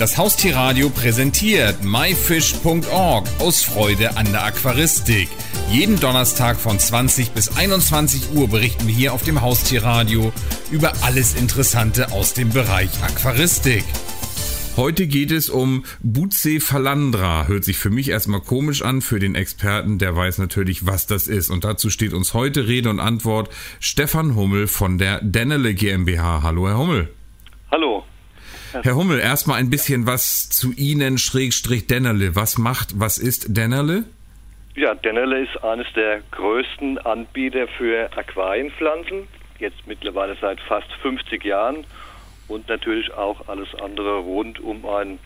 Das Haustierradio präsentiert myfish.org aus Freude an der Aquaristik. Jeden Donnerstag von 20 bis 21 Uhr berichten wir hier auf dem Haustierradio über alles Interessante aus dem Bereich Aquaristik. Heute geht es um Bucephalandra. Hört sich für mich erstmal komisch an. Für den Experten, der weiß natürlich, was das ist. Und dazu steht uns heute Rede und Antwort Stefan Hummel von der Dennele GmbH. Hallo, Herr Hummel. Hallo. Herr Hummel, erstmal ein bisschen was zu Ihnen, Schrägstrich Dennerle. Was macht, was ist Dennerle? Ja, Dennerle ist eines der größten Anbieter für Aquarienpflanzen, jetzt mittlerweile seit fast 50 Jahren und natürlich auch alles andere rund um ein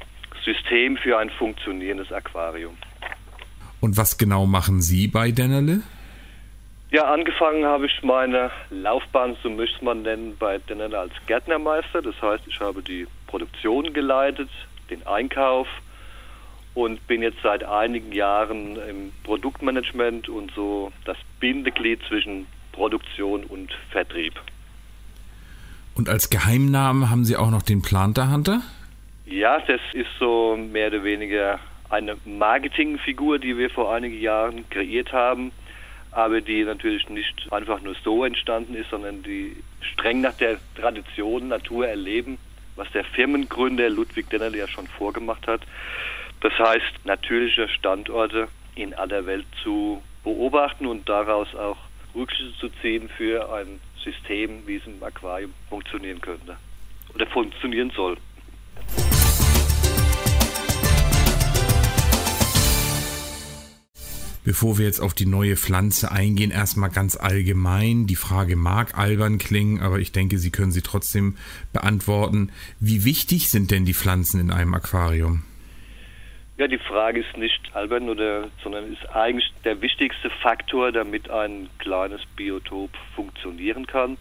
System für ein funktionierendes Aquarium. Und was genau machen Sie bei Dennerle? Ja, angefangen habe ich meine Laufbahn, so möchte man nennen, bei Dennerle als Gärtnermeister. Das heißt, ich habe die Produktion geleitet, den Einkauf und bin jetzt seit einigen Jahren im Produktmanagement und so das Bindeglied zwischen Produktion und Vertrieb. Und als Geheimnamen haben Sie auch noch den Planter Hunter? Ja, das ist so mehr oder weniger eine Marketingfigur, die wir vor einigen Jahren kreiert haben, aber die natürlich nicht einfach nur so entstanden ist, sondern die streng nach der Tradition Natur erleben was der Firmengründer Ludwig Dennerle ja schon vorgemacht hat. Das heißt, natürliche Standorte in aller Welt zu beobachten und daraus auch Rückschlüsse zu ziehen für ein System, wie es im Aquarium funktionieren könnte oder funktionieren soll. Bevor wir jetzt auf die neue Pflanze eingehen, erstmal ganz allgemein. Die Frage mag albern klingen, aber ich denke, Sie können sie trotzdem beantworten. Wie wichtig sind denn die Pflanzen in einem Aquarium? Ja, die Frage ist nicht albern, oder, sondern ist eigentlich der wichtigste Faktor, damit ein kleines Biotop funktionieren kann.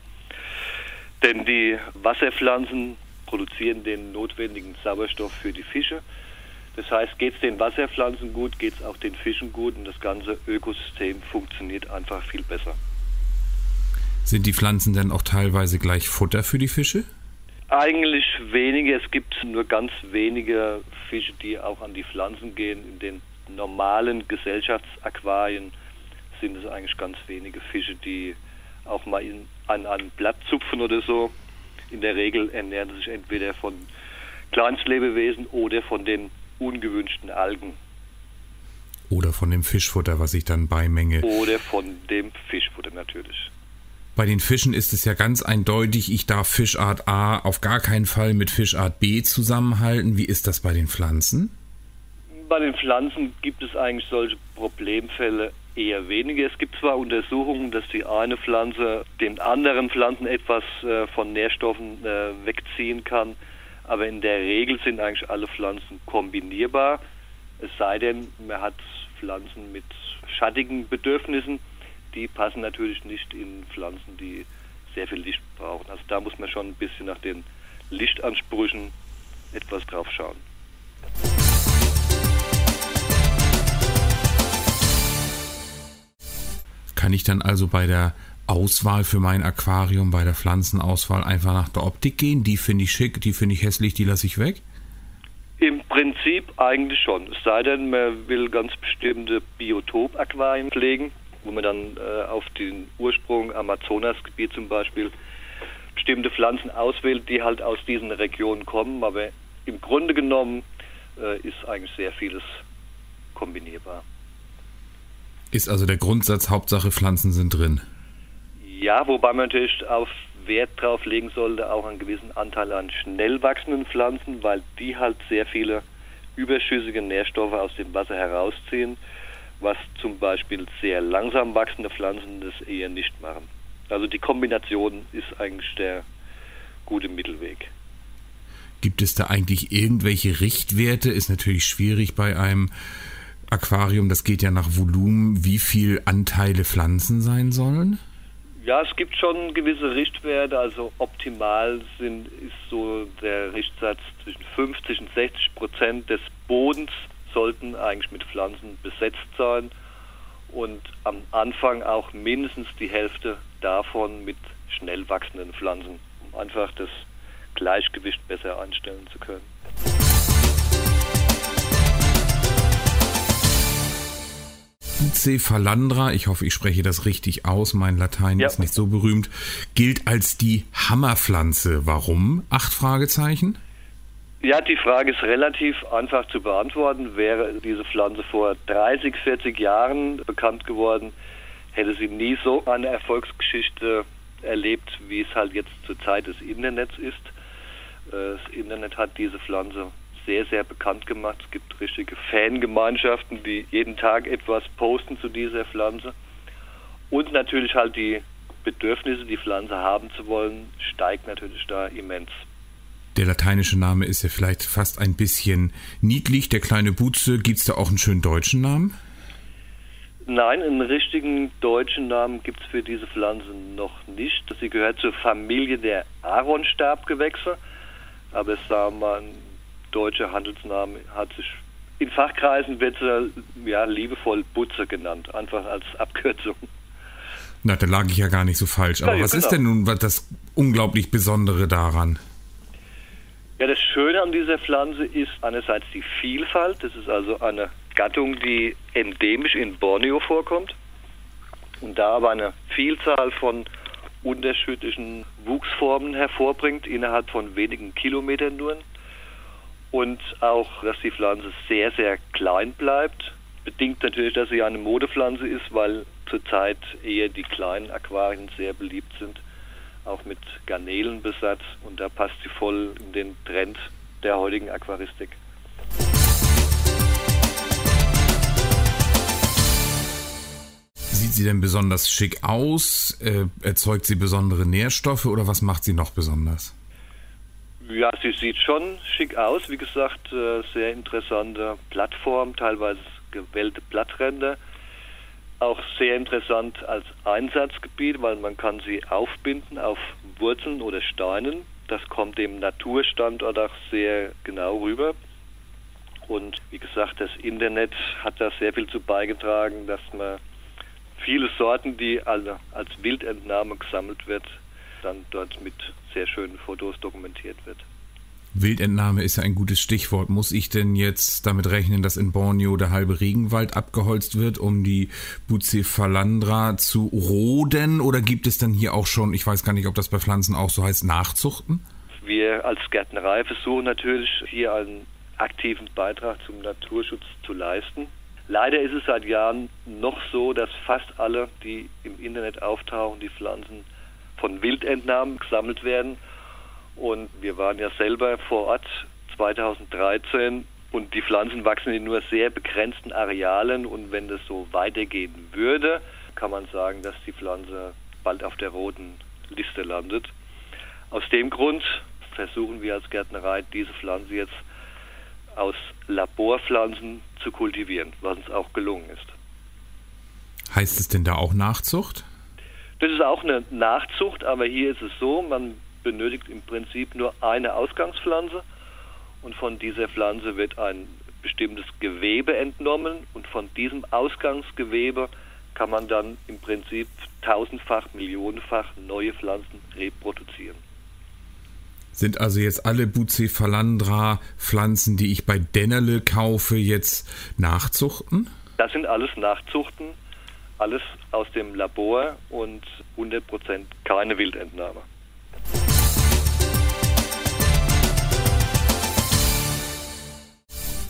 Denn die Wasserpflanzen produzieren den notwendigen Sauerstoff für die Fische. Das heißt, geht es den Wasserpflanzen gut, geht es auch den Fischen gut und das ganze Ökosystem funktioniert einfach viel besser. Sind die Pflanzen denn auch teilweise gleich Futter für die Fische? Eigentlich weniger. Es gibt nur ganz wenige Fische, die auch an die Pflanzen gehen. In den normalen Gesellschaftsaquarien sind es eigentlich ganz wenige Fische, die auch mal in, an einem Blatt zupfen oder so. In der Regel ernähren sie sich entweder von Kleinstlebewesen oder von den ungewünschten Algen. Oder von dem Fischfutter, was ich dann beimenge. Oder von dem Fischfutter natürlich. Bei den Fischen ist es ja ganz eindeutig, ich darf Fischart A auf gar keinen Fall mit Fischart B zusammenhalten. Wie ist das bei den Pflanzen? Bei den Pflanzen gibt es eigentlich solche Problemfälle eher weniger. Es gibt zwar Untersuchungen, dass die eine Pflanze den anderen Pflanzen etwas äh, von Nährstoffen äh, wegziehen kann, aber in der Regel sind eigentlich alle Pflanzen kombinierbar. Es sei denn, man hat Pflanzen mit schattigen Bedürfnissen, die passen natürlich nicht in Pflanzen, die sehr viel Licht brauchen. Also da muss man schon ein bisschen nach den Lichtansprüchen etwas drauf schauen. Kann ich dann also bei der Auswahl für mein Aquarium, bei der Pflanzenauswahl einfach nach der Optik gehen? Die finde ich schick, die finde ich hässlich, die lasse ich weg? Im Prinzip eigentlich schon. Es sei denn, man will ganz bestimmte Biotop-Aquarien pflegen, wo man dann äh, auf den Ursprung Amazonasgebiet zum Beispiel bestimmte Pflanzen auswählt, die halt aus diesen Regionen kommen. Aber im Grunde genommen äh, ist eigentlich sehr vieles kombinierbar. Ist also der Grundsatz, Hauptsache Pflanzen sind drin? Ja, wobei man natürlich auf Wert drauf legen sollte, auch einen gewissen Anteil an schnell wachsenden Pflanzen, weil die halt sehr viele überschüssige Nährstoffe aus dem Wasser herausziehen, was zum Beispiel sehr langsam wachsende Pflanzen das eher nicht machen. Also die Kombination ist eigentlich der gute Mittelweg. Gibt es da eigentlich irgendwelche Richtwerte? Ist natürlich schwierig bei einem Aquarium, das geht ja nach Volumen, wie viel Anteile Pflanzen sein sollen? Ja, es gibt schon gewisse Richtwerte. Also optimal sind, ist so der Richtsatz zwischen 50 und 60 Prozent des Bodens sollten eigentlich mit Pflanzen besetzt sein und am Anfang auch mindestens die Hälfte davon mit schnell wachsenden Pflanzen, um einfach das Gleichgewicht besser einstellen zu können. Bucephalandra, ich hoffe, ich spreche das richtig aus, mein Latein ja. ist nicht so berühmt, gilt als die Hammerpflanze. Warum? Acht Fragezeichen? Ja, die Frage ist relativ einfach zu beantworten. Wäre diese Pflanze vor 30, 40 Jahren bekannt geworden, hätte sie nie so eine Erfolgsgeschichte erlebt, wie es halt jetzt zur Zeit des Internets ist. Das Internet hat diese Pflanze sehr, sehr bekannt gemacht. Es gibt richtige Fangemeinschaften, die jeden Tag etwas posten zu dieser Pflanze. Und natürlich halt die Bedürfnisse, die Pflanze haben zu wollen, steigt natürlich da immens. Der lateinische Name ist ja vielleicht fast ein bisschen niedlich. Der kleine Butze, gibt es da auch einen schönen deutschen Namen? Nein, einen richtigen deutschen Namen gibt es für diese Pflanze noch nicht. Sie gehört zur Familie der Aaronstabgewächse, aber es sah man, deutscher Handelsname hat sich in Fachkreisen wird sie ja, liebevoll Butze genannt, einfach als Abkürzung. Na, da lag ich ja gar nicht so falsch. Aber ja, was genau. ist denn nun das unglaublich Besondere daran? Ja, das Schöne an dieser Pflanze ist einerseits die Vielfalt. Das ist also eine Gattung, die endemisch in Borneo vorkommt und da aber eine Vielzahl von unterschiedlichen Wuchsformen hervorbringt, innerhalb von wenigen Kilometern nur. Und auch, dass die Pflanze sehr, sehr klein bleibt. Bedingt natürlich, dass sie eine Modepflanze ist, weil zurzeit eher die kleinen Aquarien sehr beliebt sind auch mit Garnelenbesatz und da passt sie voll in den Trend der heutigen Aquaristik. Sieht sie denn besonders schick aus? Äh, erzeugt sie besondere Nährstoffe oder was macht sie noch besonders? Ja, sie sieht schon schick aus. Wie gesagt, äh, sehr interessante Plattform, teilweise gewellte Blattränder auch sehr interessant als Einsatzgebiet, weil man kann sie aufbinden auf Wurzeln oder Steinen. Das kommt dem Naturstandort auch sehr genau rüber. Und wie gesagt, das Internet hat da sehr viel zu beigetragen, dass man viele Sorten, die als Wildentnahme gesammelt wird, dann dort mit sehr schönen Fotos dokumentiert wird. Wildentnahme ist ja ein gutes Stichwort. Muss ich denn jetzt damit rechnen, dass in Borneo der halbe Regenwald abgeholzt wird, um die Bucephalandra zu roden? Oder gibt es dann hier auch schon, ich weiß gar nicht, ob das bei Pflanzen auch so heißt, Nachzuchten? Wir als Gärtnerei versuchen natürlich hier einen aktiven Beitrag zum Naturschutz zu leisten. Leider ist es seit Jahren noch so, dass fast alle, die im Internet auftauchen, die Pflanzen von Wildentnahmen gesammelt werden und wir waren ja selber vor Ort 2013 und die Pflanzen wachsen in nur sehr begrenzten Arealen und wenn das so weitergehen würde, kann man sagen, dass die Pflanze bald auf der roten Liste landet. Aus dem Grund versuchen wir als Gärtnerei diese Pflanze jetzt aus Laborpflanzen zu kultivieren, was uns auch gelungen ist. Heißt es denn da auch Nachzucht? Das ist auch eine Nachzucht, aber hier ist es so, man benötigt im Prinzip nur eine Ausgangspflanze und von dieser Pflanze wird ein bestimmtes Gewebe entnommen und von diesem Ausgangsgewebe kann man dann im Prinzip tausendfach, millionenfach neue Pflanzen reproduzieren. Sind also jetzt alle Bucephalandra Pflanzen, die ich bei Dennerle kaufe, jetzt Nachzuchten? Das sind alles Nachzuchten, alles aus dem Labor und 100% keine Wildentnahme.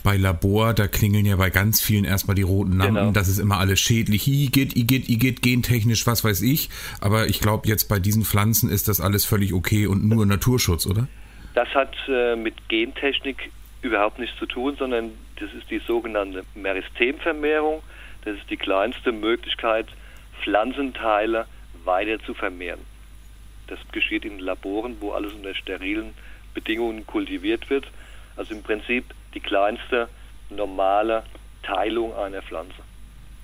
bei Labor, da klingeln ja bei ganz vielen erstmal die roten Lampen. Genau. Das ist immer alles schädlich. Igitt, Igitt, Igitt, gentechnisch, was weiß ich. Aber ich glaube, jetzt bei diesen Pflanzen ist das alles völlig okay und nur Naturschutz, oder? Das hat äh, mit Gentechnik überhaupt nichts zu tun, sondern das ist die sogenannte Meristemvermehrung. Das ist die kleinste Möglichkeit, Pflanzenteile weiter zu vermehren. Das geschieht in Laboren, wo alles unter sterilen Bedingungen kultiviert wird. Also im Prinzip die kleinste normale Teilung einer Pflanze.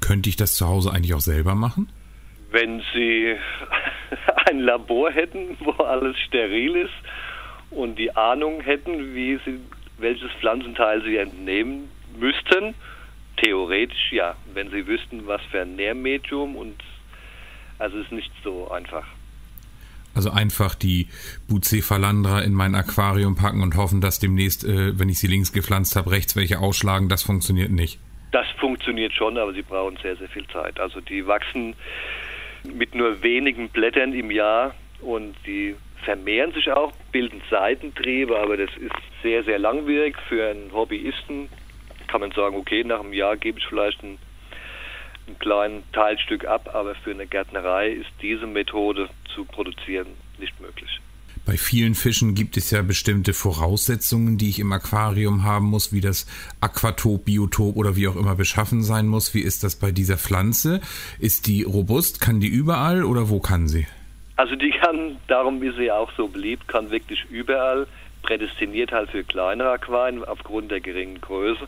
Könnte ich das zu Hause eigentlich auch selber machen? Wenn Sie ein Labor hätten, wo alles steril ist und die Ahnung hätten, wie Sie welches Pflanzenteil Sie entnehmen müssten, theoretisch ja, wenn Sie wüssten, was für ein Nährmedium und also es ist nicht so einfach. Also einfach die Bucephalandra in mein Aquarium packen und hoffen, dass demnächst, äh, wenn ich sie links gepflanzt habe, rechts welche ausschlagen, das funktioniert nicht. Das funktioniert schon, aber sie brauchen sehr, sehr viel Zeit. Also die wachsen mit nur wenigen Blättern im Jahr und die vermehren sich auch, bilden Seitentriebe, aber das ist sehr, sehr langwierig. Für einen Hobbyisten kann man sagen, okay, nach einem Jahr gebe ich vielleicht ein, ein kleines Teilstück ab, aber für eine Gärtnerei ist diese Methode zu produzieren nicht möglich. Bei vielen Fischen gibt es ja bestimmte Voraussetzungen, die ich im Aquarium haben muss, wie das Aquatop, Biotop oder wie auch immer beschaffen sein muss. Wie ist das bei dieser Pflanze? Ist die robust? Kann die überall oder wo kann sie? Also die kann, darum ist sie auch so beliebt, kann wirklich überall, prädestiniert halt für kleinere Aquarien aufgrund der geringen Größe.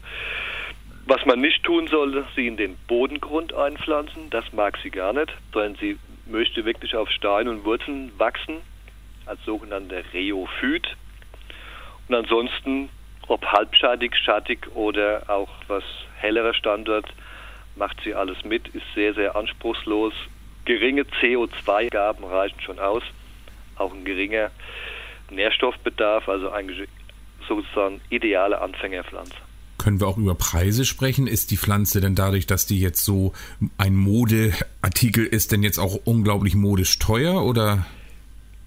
Was man nicht tun sollte, sie in den Bodengrund einpflanzen, das mag sie gar nicht, sondern sie möchte wirklich auf Stein und Wurzeln wachsen als sogenannter Rheophyt. Und ansonsten, ob halbschattig, schattig oder auch was hellerer Standort, macht sie alles mit, ist sehr, sehr anspruchslos. Geringe CO2-Gaben reichen schon aus. Auch ein geringer Nährstoffbedarf, also eigentlich sozusagen ideale Anfängerpflanze. Können wir auch über Preise sprechen? Ist die Pflanze denn dadurch, dass die jetzt so ein Modeartikel ist, denn jetzt auch unglaublich modisch teuer oder?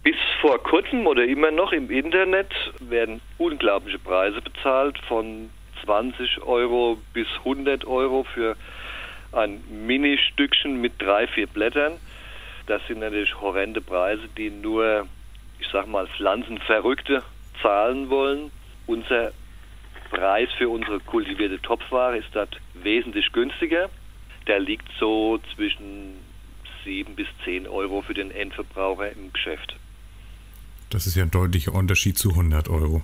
Bis vor kurzem oder immer noch im Internet werden unglaubliche Preise bezahlt von 20 Euro bis 100 Euro für ein Mini-Stückchen mit drei, vier Blättern. Das sind natürlich horrende Preise, die nur, ich sag mal, Pflanzenverrückte zahlen wollen. Unser Preis für unsere kultivierte Topfware ist dort wesentlich günstiger. Der liegt so zwischen 7 bis 10 Euro für den Endverbraucher im Geschäft. Das ist ja ein deutlicher Unterschied zu 100 Euro.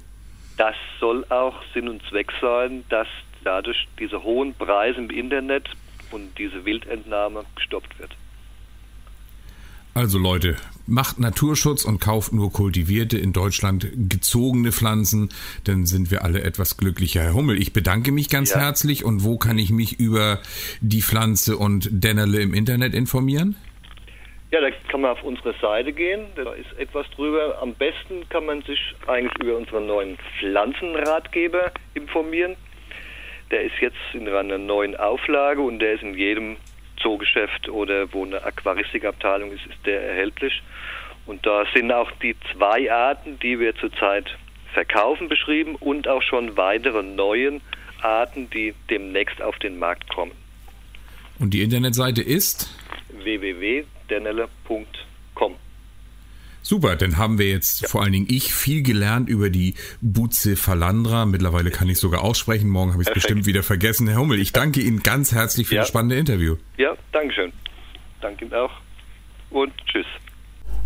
Das soll auch Sinn und Zweck sein, dass dadurch diese hohen Preise im Internet und diese Wildentnahme gestoppt wird. Also Leute, macht Naturschutz und kauft nur kultivierte, in Deutschland gezogene Pflanzen, dann sind wir alle etwas glücklicher. Herr Hummel, ich bedanke mich ganz ja. herzlich und wo kann ich mich über die Pflanze und Dennerle im Internet informieren? Ja, da kann man auf unsere Seite gehen, da ist etwas drüber. Am besten kann man sich eigentlich über unseren neuen Pflanzenratgeber informieren. Der ist jetzt in einer neuen Auflage und der ist in jedem Zoogeschäft oder wo eine Aquaristikabteilung ist, ist der erhältlich. Und da sind auch die zwei Arten, die wir zurzeit verkaufen, beschrieben und auch schon weitere neue Arten, die demnächst auf den Markt kommen. Und die Internetseite ist? www.dernelle.com. Super, dann haben wir jetzt ja. vor allen Dingen ich viel gelernt über die Bucephalandra. Mittlerweile kann ich sogar aussprechen. Morgen habe ich es bestimmt wieder vergessen. Herr Hummel, ich danke Ihnen ganz herzlich für ja. das spannende Interview. Ja, danke schön. Danke Ihnen auch und tschüss.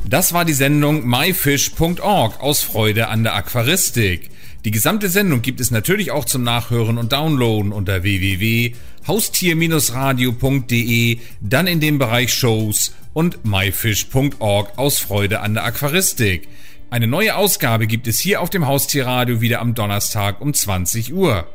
Das war die Sendung myfish.org aus Freude an der Aquaristik. Die gesamte Sendung gibt es natürlich auch zum Nachhören und Downloaden unter www.haustier-radio.de, dann in dem Bereich Shows und myfish.org aus Freude an der Aquaristik. Eine neue Ausgabe gibt es hier auf dem Haustierradio wieder am Donnerstag um 20 Uhr.